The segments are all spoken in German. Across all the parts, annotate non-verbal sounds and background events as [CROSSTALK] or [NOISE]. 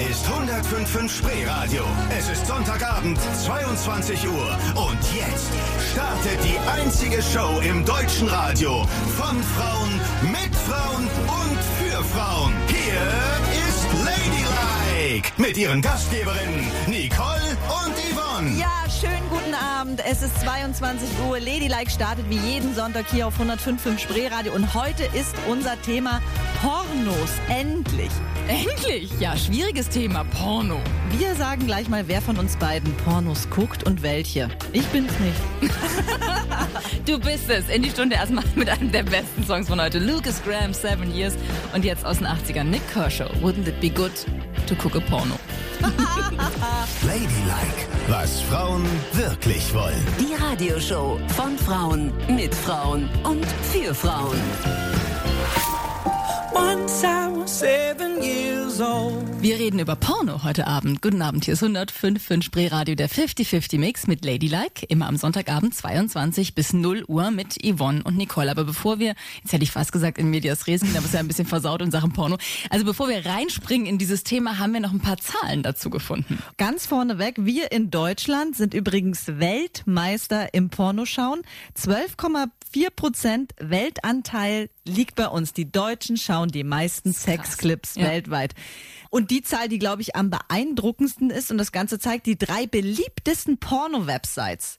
ist 105.5 Spreeradio. Es ist Sonntagabend, 22 Uhr. Und jetzt startet die einzige Show im deutschen Radio. Von Frauen, mit Frauen und für Frauen. Hier ist Ladylike. Mit ihren Gastgeberinnen Nicole und Yvonne. Ja, schönen guten Abend. Es ist 22 Uhr. Ladylike startet wie jeden Sonntag hier auf 105.5 Spreeradio. Und heute ist unser Thema Pornos. Endlich. Endlich! Ja, schwieriges Thema, Porno. Wir sagen gleich mal, wer von uns beiden Pornos guckt und welche. Ich bin's nicht. [LAUGHS] Du bist es. In die Stunde erstmal mit einem der besten Songs von heute. Lucas Graham, Seven Years. Und jetzt aus den 80ern Nick Kershaw. Wouldn't it be good to cook a porno? [LAUGHS] Ladylike, was Frauen wirklich wollen. Die Radioshow von Frauen, mit Frauen und für Frauen. Once I was seven years. Wir reden über Porno heute Abend. Guten Abend, hier ist 105.5 Spreeradio, der 50-50 Mix mit Ladylike. Immer am Sonntagabend 22 bis 0 Uhr mit Yvonne und Nicole. Aber bevor wir, jetzt hätte ich fast gesagt in Medias Res, gehen, aber es ist ja ein bisschen versaut in Sachen Porno. Also bevor wir reinspringen in dieses Thema, haben wir noch ein paar Zahlen dazu gefunden. Ganz vorneweg, wir in Deutschland sind übrigens Weltmeister im Pornoschauen. 12,4 Prozent Weltanteil liegt bei uns. Die Deutschen schauen die meisten Sexclips Ja. weltweit. Und die Zahl, die, glaube ich, am beeindruckendsten ist, und das Ganze zeigt, die drei beliebtesten Porno-Websites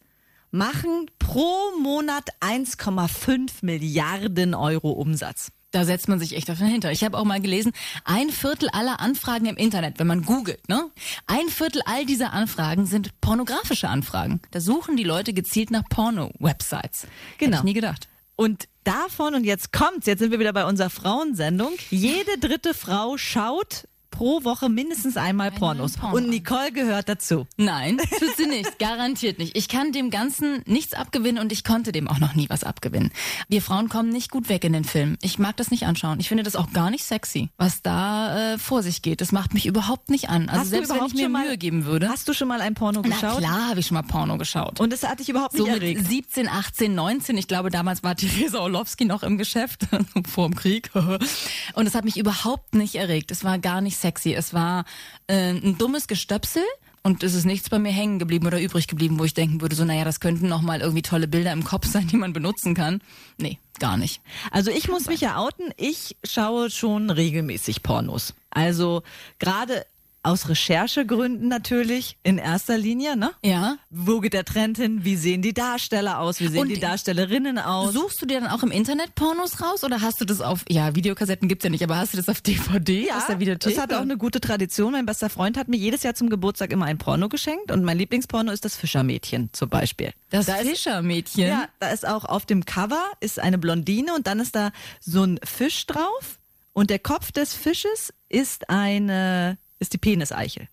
machen pro Monat 1,5 Milliarden Euro Umsatz. Da setzt man sich echt den Hinter. Ich habe auch mal gelesen, ein Viertel aller Anfragen im Internet, wenn man googelt, ne? Ein Viertel all dieser Anfragen sind pornografische Anfragen. Da suchen die Leute gezielt nach Porno-Websites. Genau. Hätte ich nie gedacht. Und davon, und jetzt kommt's, jetzt sind wir wieder bei unserer Frauensendung, jede dritte Frau schaut pro Woche mindestens einmal Pornos. Porno. Und Nicole gehört dazu. Nein, tut sie nicht. [LAUGHS] Garantiert nicht. Ich kann dem Ganzen nichts abgewinnen und ich konnte dem auch noch nie was abgewinnen. Wir Frauen kommen nicht gut weg in den Filmen. Ich mag das nicht anschauen. Ich finde das auch gar nicht sexy, was da äh, vor sich geht. Das macht mich überhaupt nicht an. Also Hast selbst wenn ich mir mal- Mühe geben würde. Hast du schon mal ein Porno Na geschaut? klar habe ich schon mal Porno geschaut. Und das hat dich überhaupt so nicht mit erregt. 17, 18, 19. Ich glaube, damals war Theresa Orlowski noch im Geschäft, [LAUGHS] vor dem Krieg. [LAUGHS] Und es hat mich überhaupt nicht erregt. Es war gar nicht sexy. Es war äh, ein dummes Gestöpsel. Und es ist nichts bei mir hängen geblieben oder übrig geblieben, wo ich denken würde, so, naja, das könnten noch mal irgendwie tolle Bilder im Kopf sein, die man benutzen kann. Nee, gar nicht. Also ich muss mich ja outen, ich schaue schon regelmäßig Pornos. Also gerade aus Recherchegründen natürlich in erster Linie, ne? Ja. Wo geht der Trend hin? Wie sehen die Darsteller aus? Wie sehen Und die Darstellerinnen aus? Suchst du dir dann auch im Internet Pornos raus oder hast du das auf, ja, Videokassetten gibt's ja nicht, aber hast du das auf DVD aus der Videothek? das hat auch eine gute Tradition. Mein bester Freund hat mir jedes Jahr zum Geburtstag immer ein Porno geschenkt und mein Lieblingsporno ist das Fischermädchen zum Beispiel. das da ist, Fischermädchen. ja, da ist auch auf dem Cover ist eine Blondine und dann ist da so ein Fisch drauf und der Kopf des Fisches ist eine ist die Peniseichel.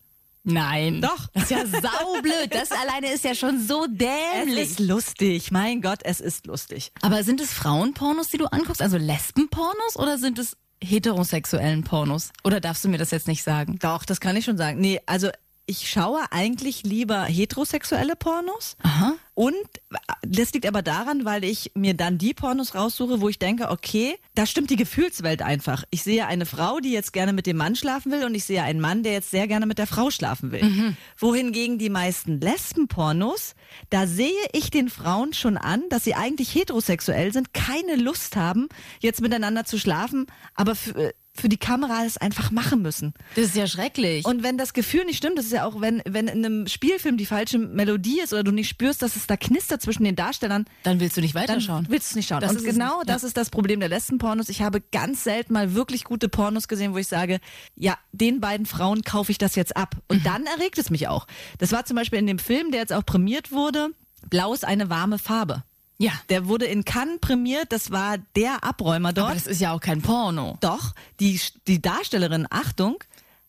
Nein. Doch. Das ist ja saublöd. Das alleine ist ja schon so Es dämlich. ist lustig, mein Gott, es ist lustig. Aber sind es Frauenpornos, die du anguckst? Also Lesbenpornos oder sind es heterosexuellen Pornos? Oder darfst du mir das jetzt nicht sagen? Doch, das kann ich schon sagen. Nee, also ich schaue eigentlich lieber heterosexuelle Pornos. Aha. Und das liegt aber daran, weil ich mir dann die Pornos raussuche, wo ich denke, okay, da stimmt die Gefühlswelt einfach. Ich sehe eine Frau, die jetzt gerne mit dem Mann schlafen will und ich sehe einen Mann, der jetzt sehr gerne mit der Frau schlafen will. Wohingegen die meisten Lesbenpornos, da sehe ich den Frauen schon an, dass sie eigentlich heterosexuell sind, keine Lust haben, jetzt miteinander zu schlafen, aber für, die Kamera es einfach machen müssen. Das ist ja schrecklich. Und wenn das Gefühl nicht stimmt, das ist ja auch, wenn, wenn in einem Spielfilm die falsche Melodie ist oder du nicht spürst, dass es da knistert zwischen den Darstellern, dann willst du nicht dann weiterschauen. willst du es nicht schauen. Das und genau nicht, das ja. ist das Problem der letzten Pornos. Ich habe ganz selten mal wirklich gute Pornos gesehen, wo ich sage, ja, den beiden Frauen kaufe ich das jetzt ab. Und Mhm. dann erregt es mich auch. Das war zum Beispiel in dem Film, der jetzt auch prämiert wurde, Blau ist eine warme Farbe. Ja. Der wurde in Cannes prämiert, das war der Abräumer dort. Aber das ist ja auch kein Porno. Doch, die, die Darstellerinnen, Achtung,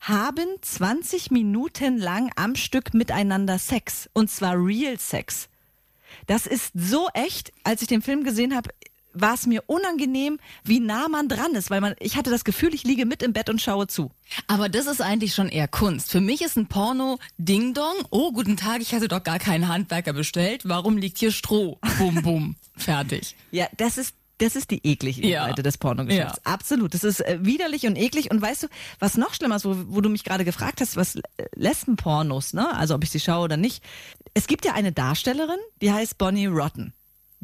haben 20 Minuten lang am Stück miteinander Sex. Und zwar Real Sex. Das ist so echt, als ich den Film gesehen habe, war es mir unangenehm, wie nah man dran ist, weil man, ich hatte das Gefühl, ich liege mit im Bett und schaue zu. Aber das ist eigentlich schon eher Kunst. Für mich ist ein Porno Ding Dong. Oh, guten Tag, ich hatte doch gar keinen Handwerker bestellt. Warum liegt hier Stroh? Bum, bum. [LAUGHS] Fertig. Ja, das ist das ist die eklige Ja. Seite des Pornogeschäfts. Absolut. Das ist äh, widerlich und eklig. Und weißt du, was noch schlimmer ist, wo, wo du mich gerade gefragt hast, was äh, Lesbenpornos, ne? Also ob ich sie schaue oder nicht. Es gibt ja eine Darstellerin, die heißt Bonnie Rotten.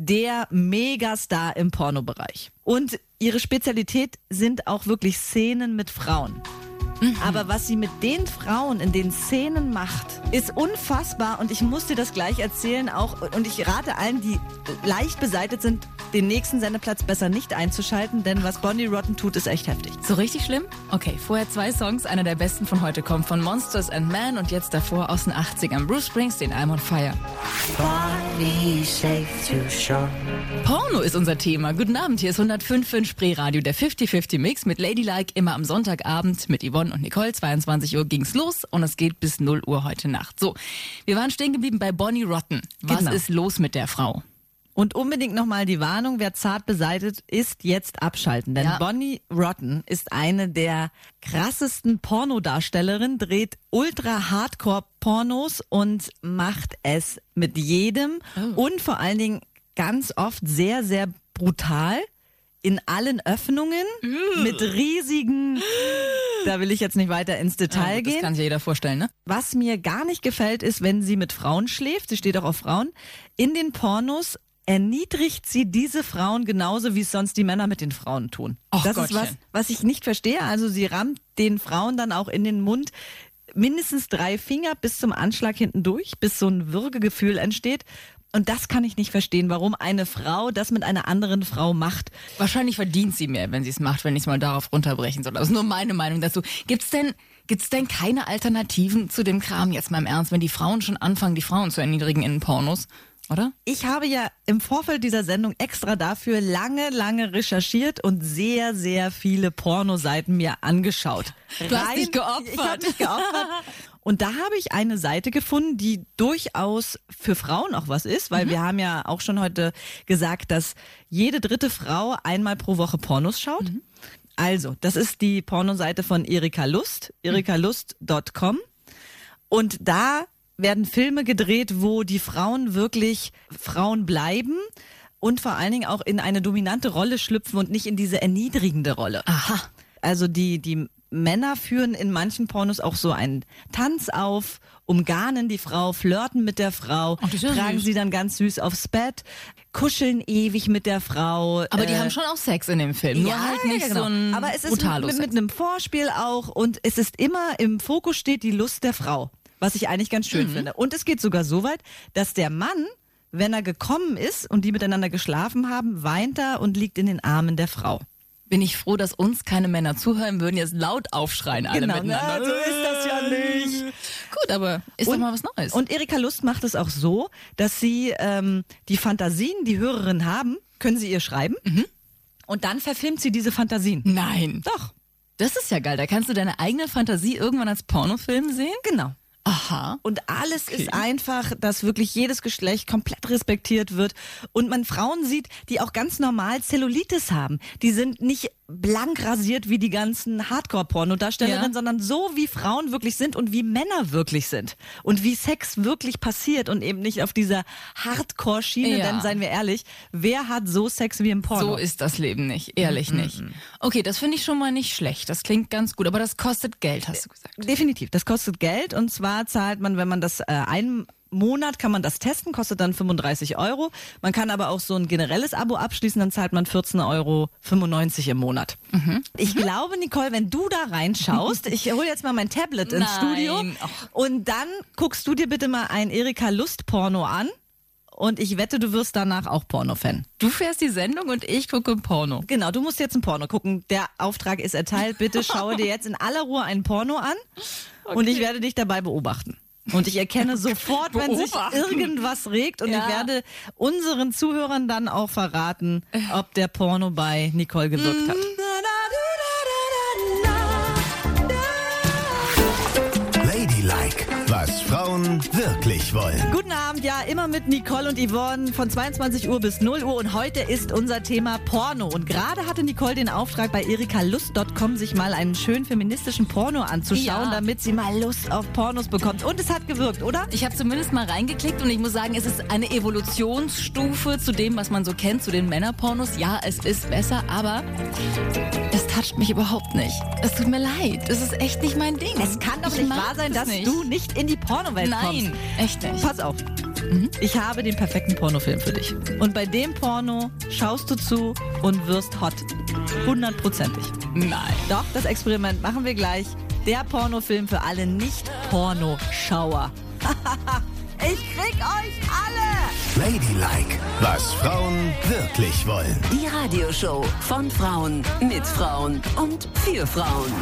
Der Megastar im Pornobereich. Und ihre Spezialität sind auch wirklich Szenen mit Frauen. Aber was sie mit den Frauen in den Szenen macht, ist unfassbar und ich muss dir das gleich erzählen auch und ich rate allen, die leicht beseitigt sind, den nächsten Sendeplatz besser nicht einzuschalten, denn was Bonnie Rotten tut, ist echt heftig. So richtig schlimm? Okay, vorher zwei Songs. Einer der besten von heute kommt von Monsters and Man und jetzt davor aus den 80ern. Bruce Springsteen, I'm on Fire. Porno ist unser Thema. Guten Abend, hier ist 105.5 Spreeradio, der 50-50 Mix mit Ladylike, immer am Sonntagabend mit Yvonne und Nicole. 22 Uhr ging's los und es geht bis 0 Uhr heute Nacht. So, wir waren stehen geblieben bei Bonnie Rotten. Was Genau. ist los mit der Frau? Und unbedingt nochmal die Warnung, wer zart beseitigt ist, jetzt abschalten. Denn Ja. Bonnie Rotten ist eine der krassesten Pornodarstellerinnen, dreht ultra-Hardcore-Pornos und macht es mit jedem und vor allen Dingen ganz oft sehr, sehr brutal in allen Öffnungen mit riesigen, [GASPS] da will ich jetzt nicht weiter ins Detail Ja, gehen. das kann sich jeder vorstellen, ne? Was mir gar nicht gefällt, ist, wenn sie mit Frauen schläft, sie steht auch auf Frauen, in den Pornos erniedrigt sie diese Frauen genauso, wie es sonst die Männer mit den Frauen tun. Och das ist was, Gottchen. was ich nicht verstehe. Also sie rammt den Frauen dann auch in den Mund mindestens drei Finger bis zum Anschlag hinten durch, bis so ein Würgegefühl entsteht. Und das kann ich nicht verstehen, warum eine Frau das mit einer anderen Frau macht. Wahrscheinlich verdient sie mehr, wenn sie es macht, wenn ich es mal darauf runterbrechen soll. Das ist nur meine Meinung dazu. Gibt's denn, gibt's denn keine Alternativen zu dem Kram jetzt mal im Ernst, wenn die Frauen schon anfangen, die Frauen zu erniedrigen in den Pornos? Oder? Ich habe ja im Vorfeld dieser Sendung extra dafür lange, lange recherchiert und sehr, sehr viele Pornoseiten mir angeschaut. Du hast dich geopfert. Ich habe mich geopfert. Und da habe ich eine Seite gefunden, die durchaus für Frauen auch was ist, Mhm. weil wir haben ja auch schon heute gesagt, dass jede dritte Frau einmal pro Woche Pornos schaut. Mhm. Also, das ist die Pornoseite von Erika Lust, erikalust.com. Und da werden Filme gedreht, wo die Frauen wirklich Frauen bleiben und vor allen Dingen auch in eine dominante Rolle schlüpfen und nicht in diese erniedrigende Rolle. Aha. Also die, die Männer führen in manchen Pornos auch so einen Tanz auf, umgarnen die Frau, flirten mit der Frau, Ach, ja tragen süß. sie dann ganz süß aufs Bett, kuscheln ewig mit der Frau. Aber die äh, haben schon auch Sex in dem Film. Nur halt nicht genau. so ein Aber es ist mit, mit Sex. einem Vorspiel auch und es ist immer im Fokus steht die Lust der Frau, was ich eigentlich ganz Mhm. schön finde. Und es geht sogar so weit, dass der Mann, wenn er gekommen ist und die miteinander geschlafen haben, weint er und liegt in den Armen der Frau. Bin ich froh, dass uns keine Männer zuhören, würden jetzt laut aufschreien alle miteinander. na, so ist das ja nicht. Gut, aber ist doch mal was Neues. Und Erika Lust macht es auch so, dass sie ähm, die Fantasien, die Hörerinnen haben, können sie ihr schreiben. Mhm. Und dann verfilmt sie diese Fantasien. Nein. Doch, Das ist ja geil. Da kannst du deine eigene Fantasie irgendwann als Pornofilm sehen. genau. Aha. Und alles ist einfach, dass wirklich jedes Geschlecht komplett respektiert wird und man Frauen sieht, die auch ganz normal Zellulitis haben. Die sind nicht blank rasiert wie die ganzen Hardcore-Pornodarstellerinnen, Ja. sondern so wie Frauen wirklich sind und wie Männer wirklich sind. Und wie Sex wirklich passiert und eben nicht auf dieser Hardcore-Schiene, Ja. denn seien wir ehrlich, wer hat so Sex wie im Porno? So ist das Leben nicht, ehrlich nicht. Okay, das finde ich schon mal nicht schlecht. Das klingt ganz gut, aber das kostet Geld, hast du gesagt. Definitiv. Das kostet Geld und zwar zahlt man, wenn man das äh, einen Monat kann man das testen, kostet dann 35 Euro. Man kann aber auch so ein generelles Abo abschließen, dann zahlt man 14,95 Euro im Monat. Ich glaube, Nicole, wenn du da reinschaust, [LAUGHS] ich hole jetzt mal mein Tablet ins Nein. Studio und dann guckst du dir bitte mal ein Erika Lust Porno an und ich wette, du wirst danach auch Porno-Fan. Du fährst die Sendung und ich gucke Porno. Genau, du musst jetzt ein Porno gucken. Der Auftrag ist erteilt. Bitte schaue dir jetzt in aller Ruhe ein Porno an [LAUGHS] und ich werde dich dabei beobachten. Und ich erkenne sofort, wenn sich irgendwas regt und Ja. ich werde unseren Zuhörern dann auch verraten, ob der Porno bei Nicole gewirkt hat. Ladylike, was Frauen wirklich wollen. Guten Abend, ja, immer mit Nicole und Yvonne von 22 Uhr bis 0 Uhr und heute ist unser Thema Porno. Und gerade hatte Nicole den Auftrag bei erikalust.com sich mal einen schönen feministischen Porno anzuschauen, Ja. damit sie mal Lust auf Pornos bekommt. Und es hat gewirkt, oder? Ich habe zumindest mal reingeklickt und ich muss sagen, es ist eine Evolutionsstufe zu dem, was man so kennt, zu den Männerpornos. Ja, es ist besser, aber es toucht mich überhaupt nicht. Es tut mir leid. Es ist echt nicht mein Ding. Es kann doch Ich nicht wahr sein, das dass nicht. du nicht in die Pornowelt kommst. Nein, echt nicht. Pass auf. Ich habe den perfekten Pornofilm für dich. Und bei dem Porno schaust du zu und wirst hot. Hundertprozentig. Nein. Doch, das Experiment machen wir gleich. Der Pornofilm für alle Nicht-Pornoschauer. [LAUGHS] ich krieg euch alle! Ladylike, was Frauen wirklich wollen. Die Radioshow von Frauen, mit Frauen und für Frauen.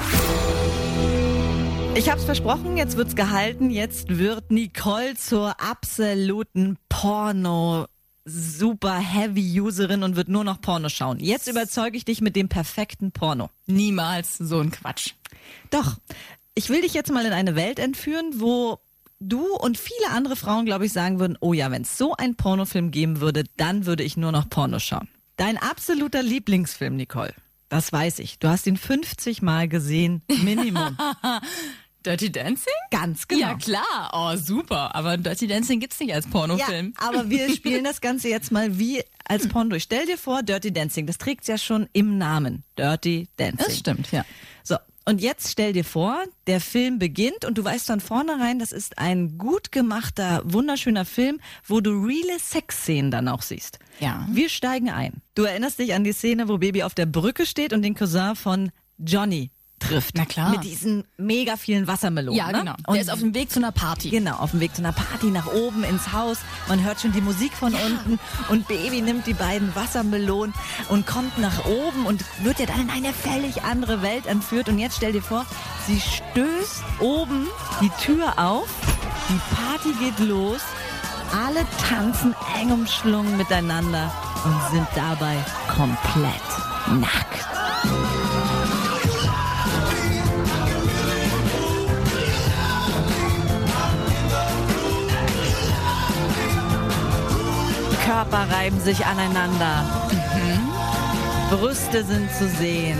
Ich hab's versprochen, jetzt wird's gehalten. Jetzt wird Nicole zur absoluten Porno. Super Heavy Userin und wird nur noch Porno schauen. Jetzt überzeuge ich dich mit dem perfekten Porno. Niemals so ein Quatsch. Doch, ich will dich jetzt mal in eine Welt entführen, wo du und viele andere Frauen, glaube ich, sagen würden, oh ja, wenn es so einen Pornofilm geben würde, dann würde ich nur noch Porno schauen. Dein absoluter Lieblingsfilm, Nicole. Das weiß ich. Du hast ihn 50 Mal gesehen, Minimum. [LAUGHS] Dirty Dancing? Ganz genau. Ja, klar. Oh, super. Aber Dirty Dancing gibt's nicht als Ja, Pornofilm. aber wir [LAUGHS] spielen das Ganze jetzt mal wie als Porno durch. Stell dir vor, Dirty Dancing, das trägt ja schon im Namen. Dirty Dancing. Das stimmt, ja. So, und jetzt stell dir vor, der Film beginnt und du weißt von vornherein, das ist ein gut gemachter, wunderschöner Film, wo du reale Sexszenen dann auch siehst. Ja. Wir steigen ein. Du erinnerst dich an die Szene, wo Baby auf der Brücke steht und den Cousin von Johnny trifft. Na klar. Mit diesen mega vielen Wassermelonen. Ja, ne? genau. Und Der ist auf dem Weg zu einer Party. Genau, auf dem Weg zu einer Party nach oben ins Haus. Man hört schon die Musik von unten und Baby nimmt die beiden Wassermelonen und kommt nach oben und wird ja dann in eine völlig andere Welt entführt. Und jetzt stell dir vor, sie stößt oben die Tür auf, die Party geht los, alle tanzen eng umschlungen miteinander und sind dabei komplett nackt. Körper reiben sich aneinander. Brüste sind zu sehen.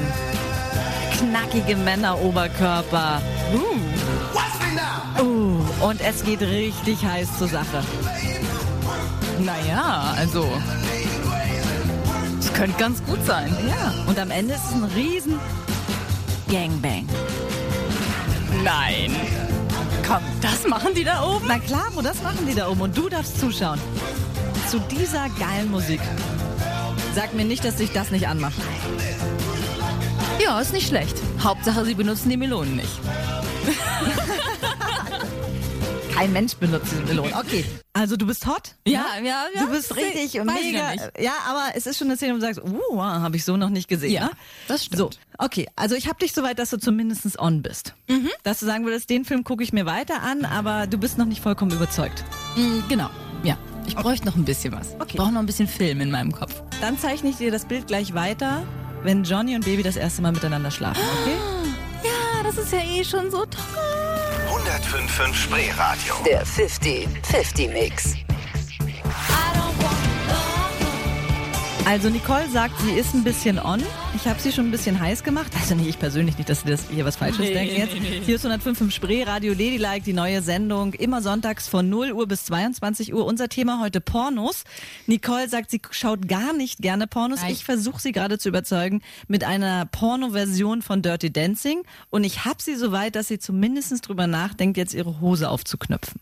Knackige Männeroberkörper. Uh. Uh. Und es geht richtig heiß zur Sache. Naja, also. Es könnte ganz gut sein. Ja. Und am Ende ist es ein riesen Gangbang. Nein. Komm, das machen die da oben? Na klar, wo das machen die da oben und du darfst zuschauen. Zu dieser geilen Musik. Sag mir nicht, dass dich das nicht anmacht. Ja, ist nicht schlecht. Hauptsache, sie benutzen die Melonen nicht. [LAUGHS] Kein Mensch benutzt diese Melone. Okay. Also du bist hot? Ja, ja, ja. Du bist richtig ich mega. Ja, aber es ist schon eine Szene, wo du sagst, uh, habe ich so noch nicht gesehen. Ja, ne? das stimmt. So, okay. Also ich habe dich so weit, dass du zumindest on bist. Mhm. Dass du sagen würdest, den Film gucke ich mir weiter an, aber du bist noch nicht vollkommen überzeugt. Mm, genau, ja. Ich bräuchte noch ein bisschen was. Okay. Ich brauche noch ein bisschen Film in meinem Kopf. Dann zeichne ich dir das Bild gleich weiter, wenn Johnny und Baby das erste Mal miteinander schlafen, okay? Ja, das ist ja eh schon so toll. 105.5 Spreeradio. Der 50-50-Mix. Also Nicole sagt, sie ist ein bisschen on. Ich habe sie schon ein bisschen heiß gemacht. Also nicht ich persönlich, nicht, dass sie das hier was Falsches Nee, denken jetzt. nee, nee. Hier ist 105 im Spree, Radio Ladylike, die neue Sendung. Immer sonntags von 0 Uhr bis 22 Uhr. Unser Thema heute Pornos. Nicole sagt, sie schaut gar nicht gerne Pornos. Nein. Ich versuche sie gerade zu überzeugen mit einer Porno-Version von Dirty Dancing. Und ich habe sie so weit, dass sie zumindest drüber nachdenkt, jetzt ihre Hose aufzuknöpfen.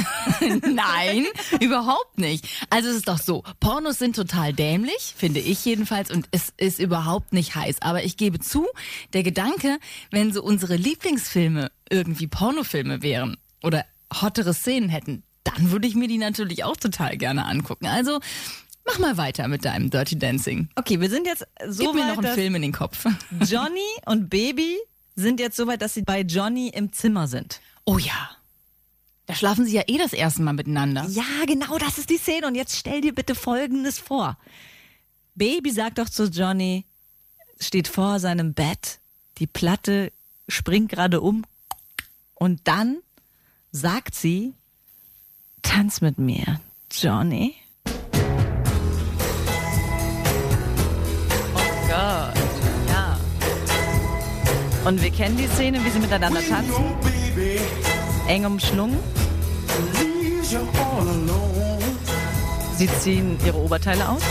[LAUGHS] Nein, überhaupt nicht. Also es ist doch so, Pornos sind total dämlich, finde ich jedenfalls, und es ist überhaupt nicht heiß. Aber ich gebe zu, der Gedanke, wenn so unsere Lieblingsfilme irgendwie Pornofilme wären oder hottere Szenen hätten, dann würde ich mir die natürlich auch total gerne angucken. Also mach mal weiter mit deinem Dirty Dancing. Okay, wir sind jetzt so Gib mir weit, noch einen Film in den Kopf. Johnny und Baby sind jetzt so weit, dass sie bei Johnny im Zimmer sind. Oh ja. Da schlafen sie ja eh das erste Mal miteinander. Ja, genau, das ist die Szene. Und jetzt stell dir bitte Folgendes vor. Baby sagt doch zu Johnny, steht vor seinem Bett, die Platte springt gerade um und dann sagt sie Tanz mit mir, Johnny. Oh Gott, ja. Und wir kennen die Szene, wie sie miteinander tanzen. Eng umschlungen. Sie ziehen ihre Oberteile aus.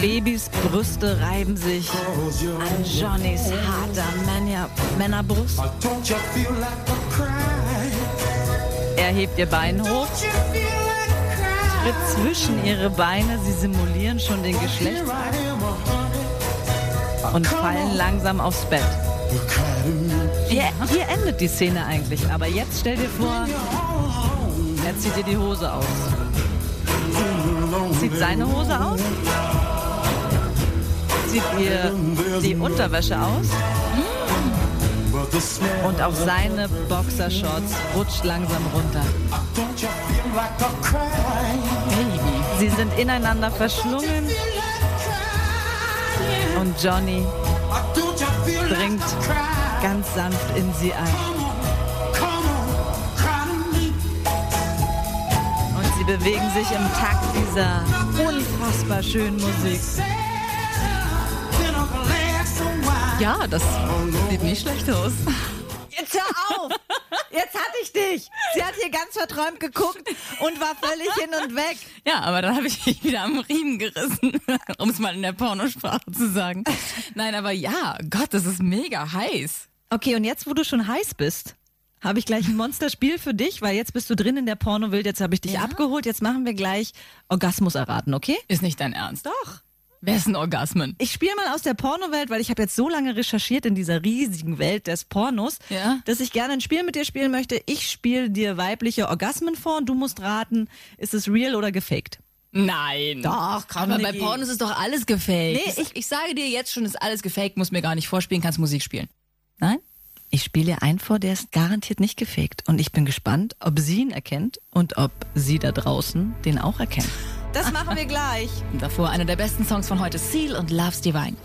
Babys Brüste reiben sich an Johnnys harter Männer, Männerbrust. Er hebt ihr Bein hoch, tritt zwischen ihre Beine. Sie simulieren schon den Geschlechtsakt und fallen langsam aufs Bett. Hier, hier endet die Szene eigentlich, aber jetzt stell dir vor, er zieht ihr die Hose aus. Zieht seine Hose aus? Zieht ihr die Unterwäsche aus? Und auch seine Boxershorts rutscht langsam runter. Sie sind ineinander verschlungen und Johnny dringt ganz sanft in sie ein. Und sie bewegen sich im Takt dieser unfassbar schönen Musik. Ja, das sieht nicht schlecht aus. Jetzt hör auf! Jetzt hatte ich dich! Sie hat hier ganz verträumt geguckt und war völlig hin und weg. Ja, aber dann habe ich mich wieder am Riemen gerissen, [LAUGHS] um es mal in der Pornosprache zu sagen. Nein, aber ja, Gott, das ist mega heiß. Okay, und jetzt, wo du schon heiß bist, habe ich gleich ein Monsterspiel für dich, weil jetzt bist du drin in der Pornowelt, jetzt habe ich dich Ja? abgeholt, jetzt machen wir gleich Orgasmus erraten, okay? Ist nicht dein Ernst. Doch. Wer ist ein Orgasmen? Ich spiele mal aus der Pornowelt, weil ich habe jetzt so lange recherchiert in dieser riesigen Welt des Pornos, Ja. dass ich gerne ein Spiel mit dir spielen möchte. Ich spiele dir weibliche Orgasmen vor und du musst raten, ist es real oder gefaked? Nein. Doch, komm, Aber bei. Pornos ist doch alles gefaked. Nee, ich, ich sage dir jetzt schon, ist alles gefaked, muss mir gar nicht vorspielen, kannst Musik spielen. Nein? Ich spiele dir einen vor, der ist garantiert nicht gefaked. Und ich bin gespannt, ob sie ihn erkennt und ob sie da draußen den auch erkennt. Das machen wir gleich. Und [LAUGHS] davor einer der besten Songs von heute, Seal und Love's Divine.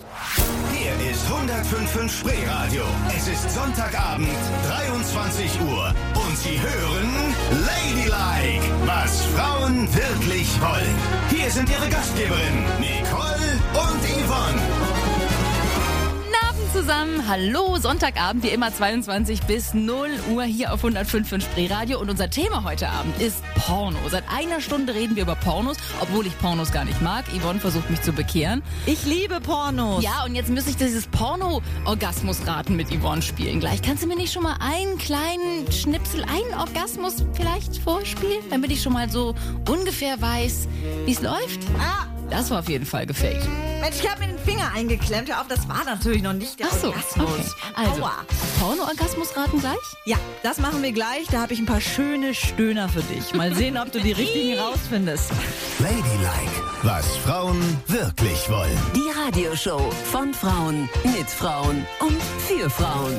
Hier ist 105.5 Spreeradio. Es ist Sonntagabend, 23 Uhr. Und Sie hören Ladylike, was Frauen wirklich wollen. Hier sind Ihre Gastgeberinnen, Nicole und Yvonne. Zusammen. Hallo, Sonntagabend, wie immer 22 bis 0 Uhr hier auf 105.5 Spreeradio. Und unser Thema heute Abend ist Porno. Seit einer Stunde reden wir über Pornos, obwohl ich Pornos gar nicht mag. Yvonne versucht mich zu bekehren. Ich liebe Pornos. Ja, und jetzt müsste ich dieses Porno-Orgasmus-Raten mit Yvonne spielen. Gleich kannst du mir nicht schon mal einen kleinen Schnipsel, einen Orgasmus vielleicht vorspielen, damit ich schon mal so ungefähr weiß, wie es läuft? Ah, Das war auf jeden Fall gefaked. Mensch, ich habe mir den Finger eingeklemmt. Hör auf, das war natürlich noch nicht der Ach so, Orgasmus. okay. Also, Aua. Porno-Orgasmus-Raten gleich? Ja, das machen wir gleich. Da habe ich ein paar schöne Stöhner für dich. Mal sehen, ob du die richtigen [LAUGHS] rausfindest. Ladylike, was Frauen wirklich wollen. Die Radioshow von Frauen, mit Frauen und für Frauen.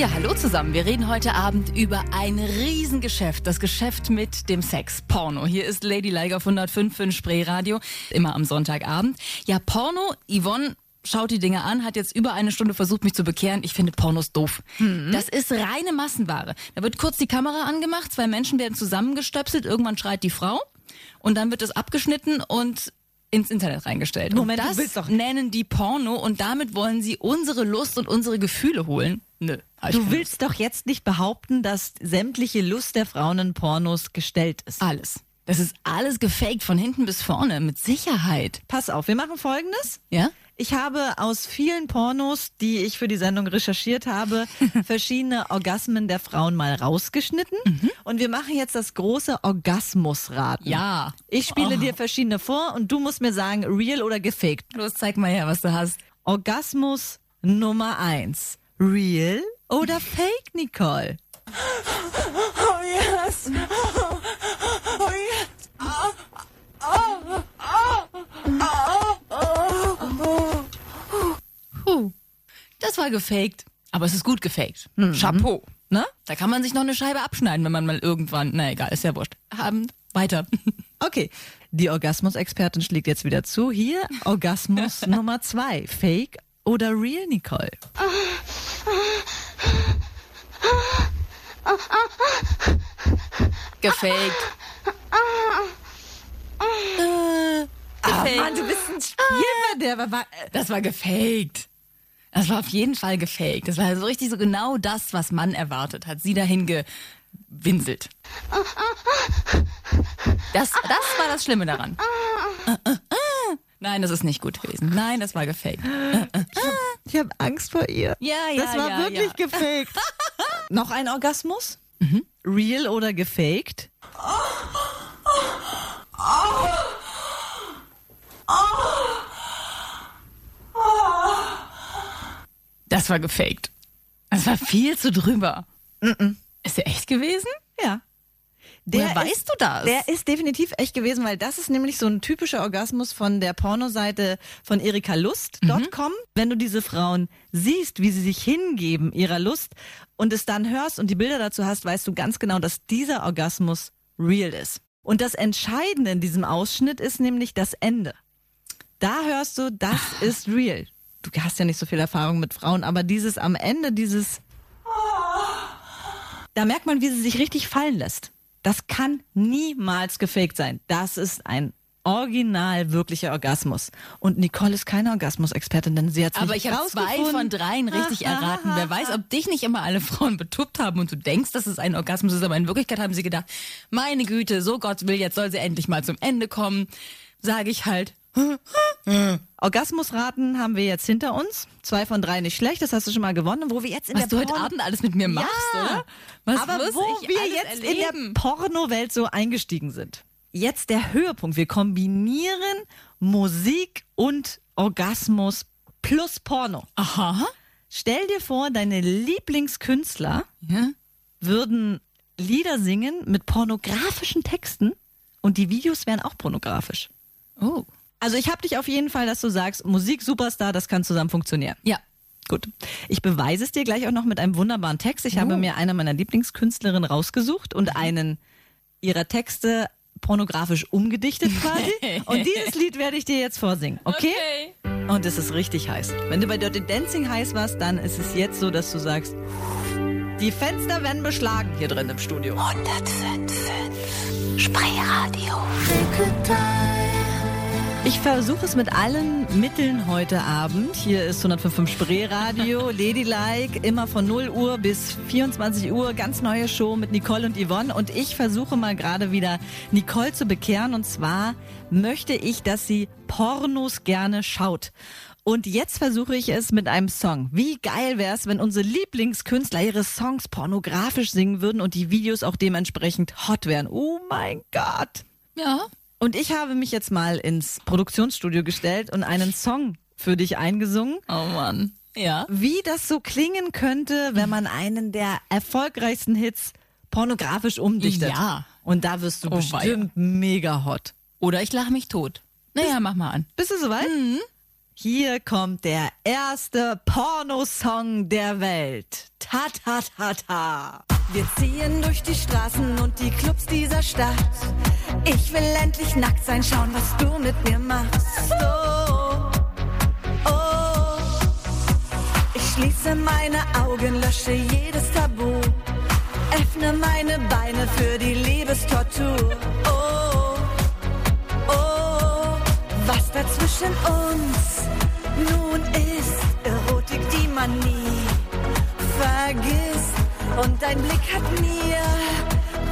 Ja, hallo zusammen. Wir reden heute Abend über ein Riesengeschäft. Das Geschäft mit dem Sex. Porno. Hier ist Lady Liger auf 105 Spreeradio. Immer am Sonntagabend. Ja, Porno. Yvonne schaut die Dinge an, hat jetzt über eine Stunde versucht, mich zu bekehren. Ich finde Pornos doof. Das ist reine Massenware. Da wird kurz die Kamera angemacht, zwei Menschen werden zusammengestöpselt, irgendwann schreit die Frau und dann wird es abgeschnitten und ins Internet reingestellt. Moment, und das nennen die Porno und damit wollen sie unsere Lust und unsere Gefühle holen. Nö. Hab ich Du willst doch jetzt nicht behaupten, dass sämtliche Lust der Frauen in Pornos gestellt ist. Alles. Das ist alles gefaked von hinten bis vorne, mit Sicherheit. Pass auf, wir machen folgendes. Ja? Ich habe aus vielen Pornos, die ich für die Sendung recherchiert habe, [LAUGHS] verschiedene Orgasmen der Frauen mal rausgeschnitten. Und wir machen jetzt das große Orgasmusraten. Ja. Ich spiele Oh. dir verschiedene vor und du musst mir sagen, real oder gefaked. Los, zeig mal her, was du hast. Orgasmus Nummer eins. Real oder fake, Nicole? Puh. Das war gefaked. Aber es ist gut gefaked. Chapeau. Ne? Da kann man sich noch eine Scheibe abschneiden, wenn man mal irgendwann. Na egal, ist ja wurscht. Haben weiter. [LAUGHS] Okay, die Orgasmus-Expertin schlägt jetzt wieder zu. Hier Orgasmus [LAUGHS] Nummer zwei. Fake oder real, Nicole? Gefaked. Äh, gefaked. Mann, du bist ein Spielverderber. War- Das war gefaked. Das war auf jeden Fall gefaked. Das war so richtig so genau das, was man erwartet hat. Sie dahin gewinselt. Das, das war das Schlimme daran. Nein, das ist nicht gut gewesen. Nein, das war gefaked. Ich habe Angst vor ihr. Ja, ja, Das war ja, wirklich ja. gefaked. [LAUGHS] Noch ein Orgasmus? Real oder gefaked? Das war gefaked. Das war viel zu drüber. Ist der echt gewesen? Ja. Woher weißt du das? Der ist definitiv echt gewesen, weil das ist nämlich so ein typischer Orgasmus von der Pornoseite von erikalust.com. Wenn du diese Frauen siehst, wie sie sich hingeben ihrer Lust und es dann hörst und die Bilder dazu hast, weißt du ganz genau, dass dieser Orgasmus real ist. Und das Entscheidende in diesem Ausschnitt ist nämlich das Ende. Da hörst du, das ist real. Du hast ja nicht so viel Erfahrung mit Frauen, aber dieses am Ende, dieses da merkt man, wie sie sich richtig fallen lässt. Das kann niemals gefaked sein. Das ist ein original wirklicher Orgasmus. Und Nicole ist keine Orgasmus-Expertin, denn sie hat Aber nicht ich habe zwei von dreien richtig erraten. Wer weiß, ob dich nicht immer alle Frauen betuppt haben und du denkst, dass es ein Orgasmus ist, aber in Wirklichkeit haben sie gedacht, meine Güte, so Gott will, jetzt soll sie endlich mal zum Ende kommen. Sage ich halt. Orgasmusraten haben wir jetzt hinter uns. Zwei von drei nicht schlecht, das hast du schon mal gewonnen. Und Wo wir jetzt in Was du der heute Porno- Abend alles mit mir machst, Ja. oder? Was Aber wo wir jetzt erleben? in der Pornowelt so eingestiegen sind. Jetzt der Höhepunkt. Wir kombinieren Musik und Orgasmus plus Porno. Aha. Stell dir vor, deine Lieblingskünstler Ja. würden Lieder singen mit pornografischen Texten und die Videos wären auch pornografisch. Oh. Also ich habe dich auf jeden Fall, dass du sagst, Musik Superstar, das kann zusammen funktionieren. Ja. Gut. Ich beweise es dir gleich auch noch mit einem wunderbaren Text. Ich habe mir eine meiner Lieblingskünstlerinnen rausgesucht und einen ihrer Texte pornografisch umgedichtet quasi. [LAUGHS] und dieses Lied werde ich dir jetzt vorsingen, okay? Und es ist richtig heiß. Wenn du bei Dirty Dancing heiß warst, dann ist es jetzt so, dass du sagst, die Fenster werden beschlagen hier drin im Studio. 105.5 Spreeradio. Ich versuche es mit allen Mitteln heute Abend. Hier ist 105.5 Spreeradio, Ladylike, [LAUGHS] immer von 0 Uhr bis 24 Uhr. Ganz neue Show mit Nicole und Yvonne. Und ich versuche mal gerade wieder Nicole zu bekehren. Und zwar möchte ich, dass sie Pornos gerne schaut. Und jetzt versuche ich es mit einem Song. Wie geil wäre es, wenn unsere Lieblingskünstler ihre Songs pornografisch singen würden und die Videos auch dementsprechend hot wären. Oh mein Gott. Ja. Und ich habe mich jetzt mal ins Produktionsstudio gestellt und einen Song für dich eingesungen, Oh Mann. Ja. wie das so klingen könnte, wenn man einen der erfolgreichsten Hits pornografisch umdichtet. Ja. Und da wirst du Oh, bestimmt mega hot. Oder ich lache mich tot. Naja, mach mal an. Bist du soweit? Hier kommt der erste Pornosong der Welt. Ta ta ta ta. Wir ziehen durch die Straßen und die Clubs dieser Stadt. Ich will endlich nackt sein, schauen, was du mit mir machst. Oh, oh. Ich schließe meine Augen, lösche jedes Tabu. Öffne meine Beine für die Liebestortur. Oh, oh, was da zwischen uns nun ist. Erotik, die man nie vergisst. Und dein Blick hat mir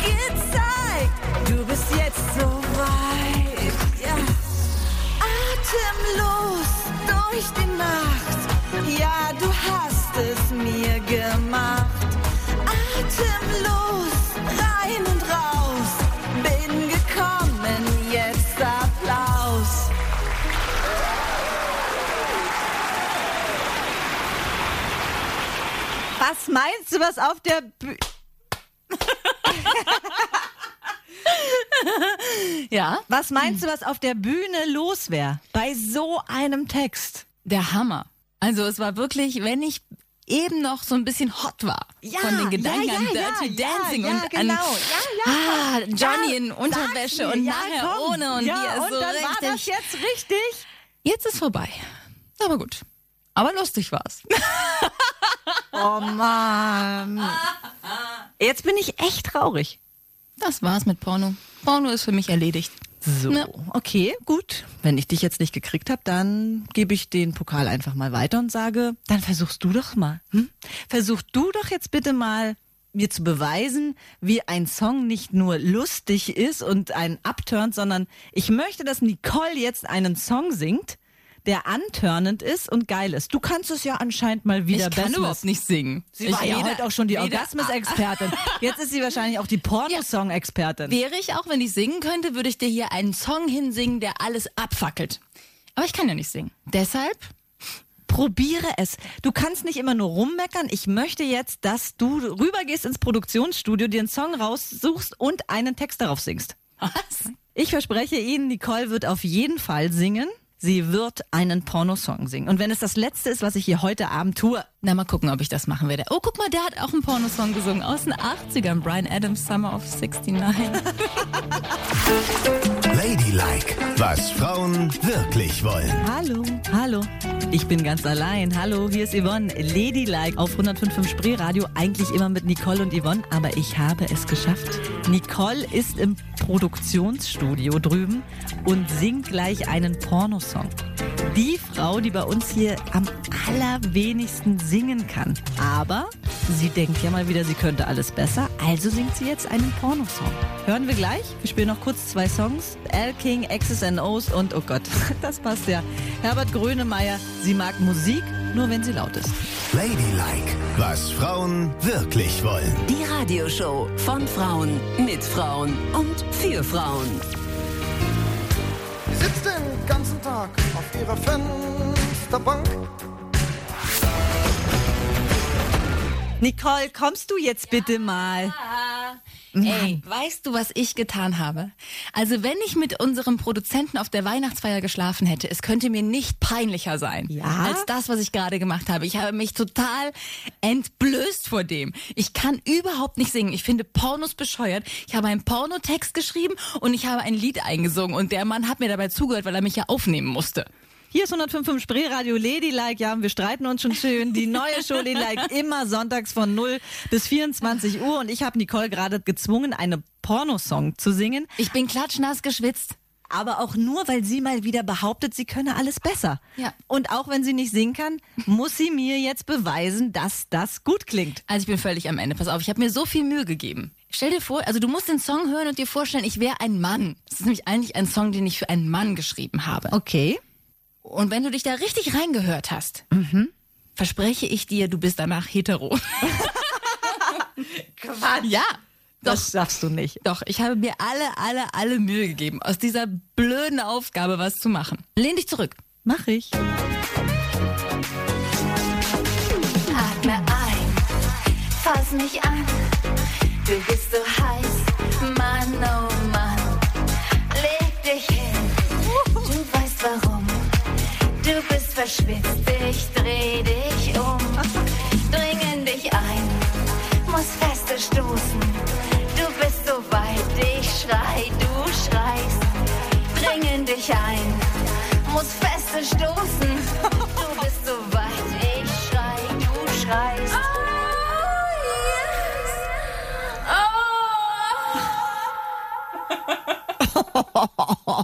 gezeigt, du bist jetzt so weit. Ja. Atemlos durch die Nacht. Ja, du hast es mir gemacht. Atemlos Was meinst du, was auf der Bühne... [LAUGHS] Ja. Was meinst du, was auf der Bühne los wäre? Bei so einem Text. Der Hammer. Also es war wirklich, wenn ich eben noch so ein bisschen hot war Ja, von den Gedanken ja, ja, an Dirty Dancing und genau. an. Ah, Johnny in Unterwäsche und mir. Ja, nachher komm. ohne und ja, wie er und so dann war das richtig. jetzt richtig. Jetzt ist vorbei. Aber gut. Aber lustig war's. [LAUGHS] [LAUGHS] Oh Mann. Jetzt bin ich echt traurig. Das war's mit Porno. Porno ist für mich erledigt. So, Ja. okay, gut. Wenn ich dich jetzt nicht gekriegt habe, dann gebe ich den Pokal einfach mal weiter und sage, dann versuchst du doch mal. Hm? Versuch du doch jetzt bitte mal mir zu beweisen, wie ein Song nicht nur lustig ist und einen abturnt, sondern ich möchte, dass Nicole jetzt einen Song singt, der antörnend ist und geil ist. Du kannst es ja anscheinend mal wieder ich kann besser. überhaupt nicht singen. Sie ich war ja heute auch schon die Orgasmus-Expertin. [LAUGHS] Jetzt ist sie wahrscheinlich auch die Pornosong-Expertin. Wäre ich auch, wenn ich singen könnte, würde ich dir hier einen Song hinsingen, der alles abfackelt. Aber ich kann ja nicht singen. Deshalb Probiere es. Du kannst nicht immer nur rummeckern. Ich möchte jetzt, dass du rübergehst ins Produktionsstudio, dir einen Song raussuchst und einen Text darauf singst. was? Ich verspreche Ihnen, Nicole wird auf jeden Fall singen. Sie wird einen Pornosong singen. Und wenn es das letzte ist, was ich hier heute Abend tue, Na, mal gucken, ob ich das machen werde. Oh, guck mal, der hat auch einen Pornosong gesungen aus den 80ern. Brian Adams, Summer of 69. [LAUGHS] Ladylike, was Frauen wirklich wollen. Hallo, hallo. Ich bin ganz allein. Hallo, hier ist Yvonne. Ladylike auf 105.5 Spree Radio. Eigentlich immer mit Nicole und Yvonne, aber ich habe es geschafft. Nicole ist im Produktionsstudio drüben und singt gleich einen Pornosong. Die Frau, die bei uns hier am allerwenigsten singen kann. Aber sie denkt ja mal wieder, sie könnte alles besser. Also singt sie jetzt einen Pornosong. Hören wir gleich. Wir spielen noch kurz zwei Songs. Al King, X's and O's und oh Gott, [LAUGHS] das passt ja. Herbert Grönemeyer. Sie mag Musik, nur wenn sie laut ist. Ladylike, was Frauen wirklich wollen. Die Radioshow von Frauen, mit Frauen und für Frauen. Sie sitzt den ganzen Tag auf ihrer Fensterbank. Nicole, kommst du jetzt bitte mal? Ey, weißt du, was ich getan habe? Also, wenn ich mit unserem Produzenten auf der Weihnachtsfeier geschlafen hätte, es könnte mir nicht peinlicher sein Ja? als das, was ich gerade gemacht habe. Ich habe mich total entblößt vor dem. Ich kann überhaupt nicht singen. Ich finde Pornos bescheuert. Ich habe einen Pornotext geschrieben und ich habe ein Lied eingesungen und der Mann hat mir dabei zugehört, weil er mich ja aufnehmen musste. Hier ist 105.5 Spreeradio Ladylike. Ja, wir streiten uns schon schön. Die neue Show Ladylike [LAUGHS] immer sonntags von 0 bis 24 Uhr. Und ich habe Nicole gerade gezwungen, eine Pornosong zu singen. Ich bin klatschnass geschwitzt. Aber auch nur, weil sie mal wieder behauptet, sie könne alles besser. Ja. Und auch wenn sie nicht singen kann, muss sie mir jetzt beweisen, dass das gut klingt. Also ich bin völlig am Ende. Pass auf, ich habe mir so viel Mühe gegeben. Stell dir vor, also du musst den Song hören und dir vorstellen, ich wäre ein Mann. Das ist nämlich eigentlich ein Song, den ich für einen Mann geschrieben habe. Okay. Und wenn du dich da richtig reingehört hast, verspreche ich dir, du bist danach hetero. [LAUGHS] Quatsch. ja. Das schaffst du nicht. Doch, ich habe mir alle, alle, alle Mühe gegeben, aus dieser blöden Aufgabe was zu machen. Lehn dich zurück. Mach ich. Atme ein, fass mich an. Du bist so heiß, verschwitzt, ich dreh dich um. Dring in dich ein, muss feste stoßen. Du bist so weit, ich schrei, du schreist. Dring in dich ein, muss feste stoßen. Du bist so weit, ich schrei, du schreist. [LAUGHS]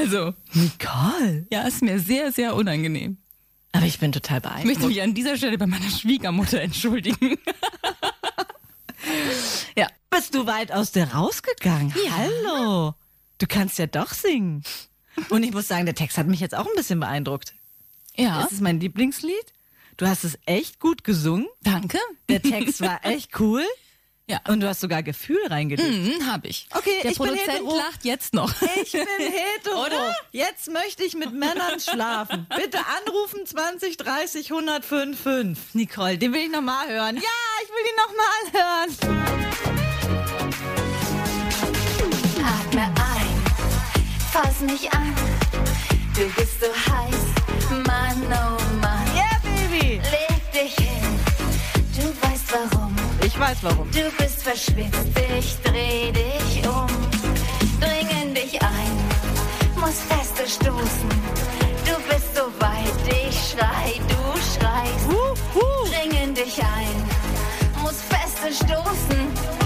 Also, Nicole. ja, ist mir sehr, sehr unangenehm. Aber ich bin total Ich möchte beeindruckt. mich an dieser Stelle bei meiner Schwiegermutter entschuldigen. [LAUGHS] ja. Bist du weit aus der rausgegangen? Ja. Hallo. Du kannst ja doch singen. Und ich muss sagen, der Text hat mich jetzt auch ein bisschen beeindruckt. Ja, Das ist mein Lieblingslied. Du hast es echt gut gesungen. danke. Der Text war echt cool. [LAUGHS] Ja. Und du hast sogar Gefühl reingelegt. Mhm, hab ich. Okay, Der ich bin Produzent hetero. lacht jetzt noch. Ich bin [LAUGHS] hetero. Oder? Jetzt möchte ich mit Männern schlafen. Bitte anrufen 20 30 105 5. Nicole, den will ich nochmal hören. Ja, ich will ihn nochmal hören. Atme ein, fass mich an. Du bist so heiß, Mann, oh Mann. Yeah, Baby. Leg dich hin, du weißt warum weiß warum. Du bist verschwitzt, ich dreh dich um, Dringen dich ein, muss feste stoßen. Du bist so weit, ich schrei, du schreist, uh, uh. dring dich ein, muss feste stoßen.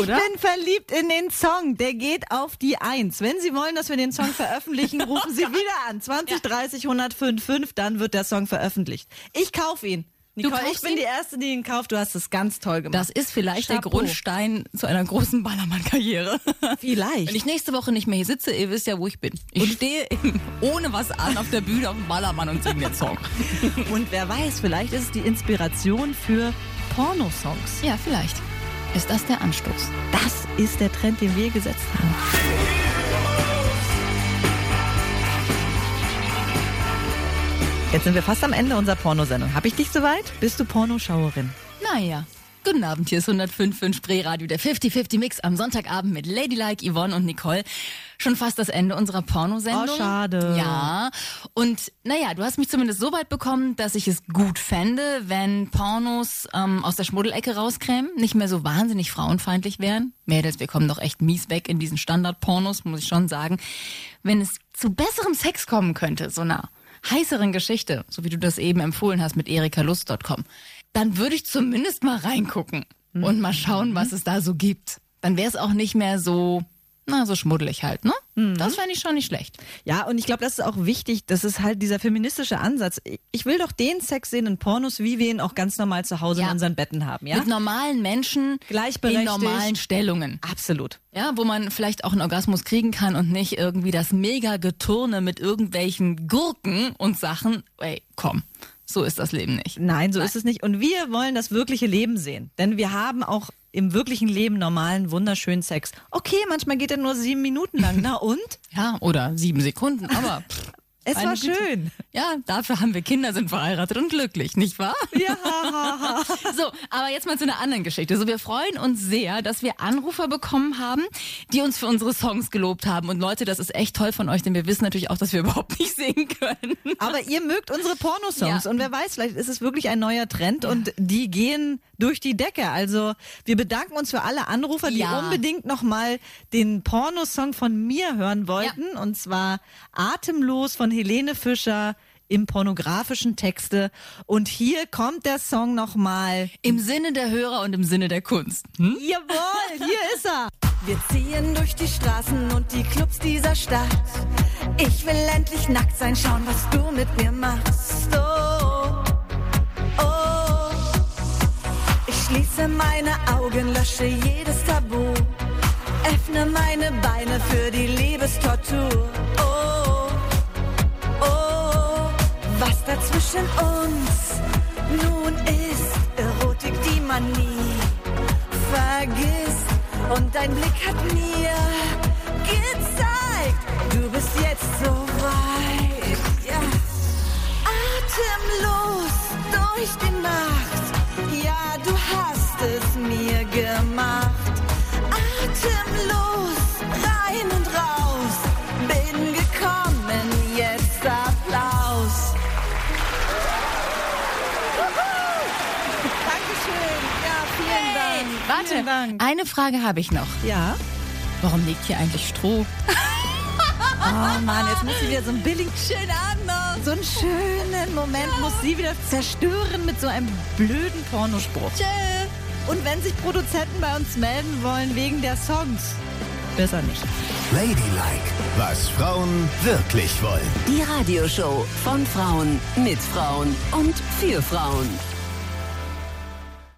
Ich oder? bin verliebt in den Song. Der geht auf die Eins. Wenn Sie wollen, dass wir den Song veröffentlichen, [LAUGHS] rufen Sie wieder an. 20 30 105 5, dann wird der Song veröffentlicht. Ich kaufe ihn. Nicole, ich bin ihn? die Erste, die ihn kauft. Du hast es ganz toll gemacht. Das ist vielleicht der Chapeau. Grundstein zu einer großen Ballermann-Karriere. Vielleicht. Wenn ich nächste Woche nicht mehr hier sitze, ihr wisst ja, wo ich bin. Ich stehe eben ohne was an auf der Bühne auf dem Ballermann und singe den Song. Und wer weiß, vielleicht ist es die Inspiration für Pornosongs. Ja, vielleicht. Ist das der Anstoß? Das ist der Trend, den wir gesetzt haben. Jetzt sind wir fast am Ende unserer Pornosendung. Hab ich dich soweit? Bist du Pornoschauerin? Naja. Guten Abend, hier ist 105.5 Spreeradio, der 50-50 Mix am Sonntagabend mit Ladylike, Yvonne und Nicole. Schon fast das Ende unserer Pornosendung. Oh, schade. Ja. Und naja, du hast mich zumindest so weit bekommen, dass ich es gut fände, wenn Pornos ähm, aus der Schmuddelecke rauskrämen, nicht mehr so wahnsinnig frauenfeindlich wären. Mädels, wir kommen doch echt mies weg in diesen Standard-Pornos, muss ich schon sagen. Wenn es zu besserem Sex kommen könnte, so einer heißeren Geschichte, so wie du das eben empfohlen hast mit erikalust.com, dann würde ich zumindest mal reingucken und mal schauen, was es da so gibt. Dann wäre es auch nicht mehr so, na, so schmuddelig halt, ne? Das fände ich schon nicht schlecht. Ja, und ich glaube, das ist auch wichtig. Das ist halt dieser feministische Ansatz. Ich will doch den Sex sehen in Pornos, wie wir ihn auch ganz normal zu Hause Ja. in unseren Betten haben, ja? Mit normalen Menschen in Gleichberechtigt. normalen Stellungen. Absolut. Ja, wo man vielleicht auch einen Orgasmus kriegen kann und nicht irgendwie das mega Geturne mit irgendwelchen Gurken und Sachen. Ey, komm, so ist das Leben nicht. Nein, so ist es nicht. Und wir wollen das wirkliche Leben sehen. Denn wir haben auch im wirklichen Leben normalen, wunderschönen Sex. Okay, manchmal geht er nur sieben Minuten lang. Na und? [LAUGHS] Ja, oder sieben Sekunden, aber Es Meine war Güte. schön. ja, dafür haben wir Kinder, sind verheiratet und glücklich, nicht wahr? Ja. [LAUGHS] So, aber jetzt mal zu einer anderen Geschichte. So, wir freuen uns sehr, dass wir Anrufer bekommen haben, die uns für unsere Songs gelobt haben. Und Leute, das ist echt toll von euch, denn wir wissen natürlich auch, dass wir [LAUGHS] überhaupt nicht singen können. Aber ihr mögt unsere Pornosongs Ja. und wer weiß, vielleicht ist es wirklich ein neuer Trend und die gehen durch die Decke. Also wir bedanken uns für alle Anrufer, die Ja. unbedingt nochmal den Pornosong von mir hören wollten und zwar Atemlos von Helene Fischer im pornografischen Texte. Und hier kommt der Song nochmal. Im Sinne der Hörer und im Sinne der Kunst. Hm? Jawohl, hier ist er. Wir ziehen durch die Straßen und die Clubs dieser Stadt. Ich will endlich nackt sein, schauen, was du mit mir machst. Oh, oh. Ich schließe meine Augen, lösche jedes Tabu. Öffne meine Beine für die Liebestortur. Oh, oh. Was da zwischen uns nun ist, Erotik, die man nie vergisst. Und dein Blick hat mir gezeigt, du bist jetzt so weit. Ja. Atemlos durch die Vielen Dank. eine Frage habe ich noch. Ja. Warum liegt hier eigentlich Stroh? [LAUGHS] Oh Mann, jetzt muss sie wieder so einen billigen, Schönen Abend noch. so einen schönen Moment muss sie wieder zerstören mit so einem blöden Pornospruch. Tschö. Und wenn sich Produzenten bei uns melden wollen wegen der Songs, besser nicht. Ladylike, was Frauen wirklich wollen. Die Radioshow von Frauen mit Frauen und für Frauen.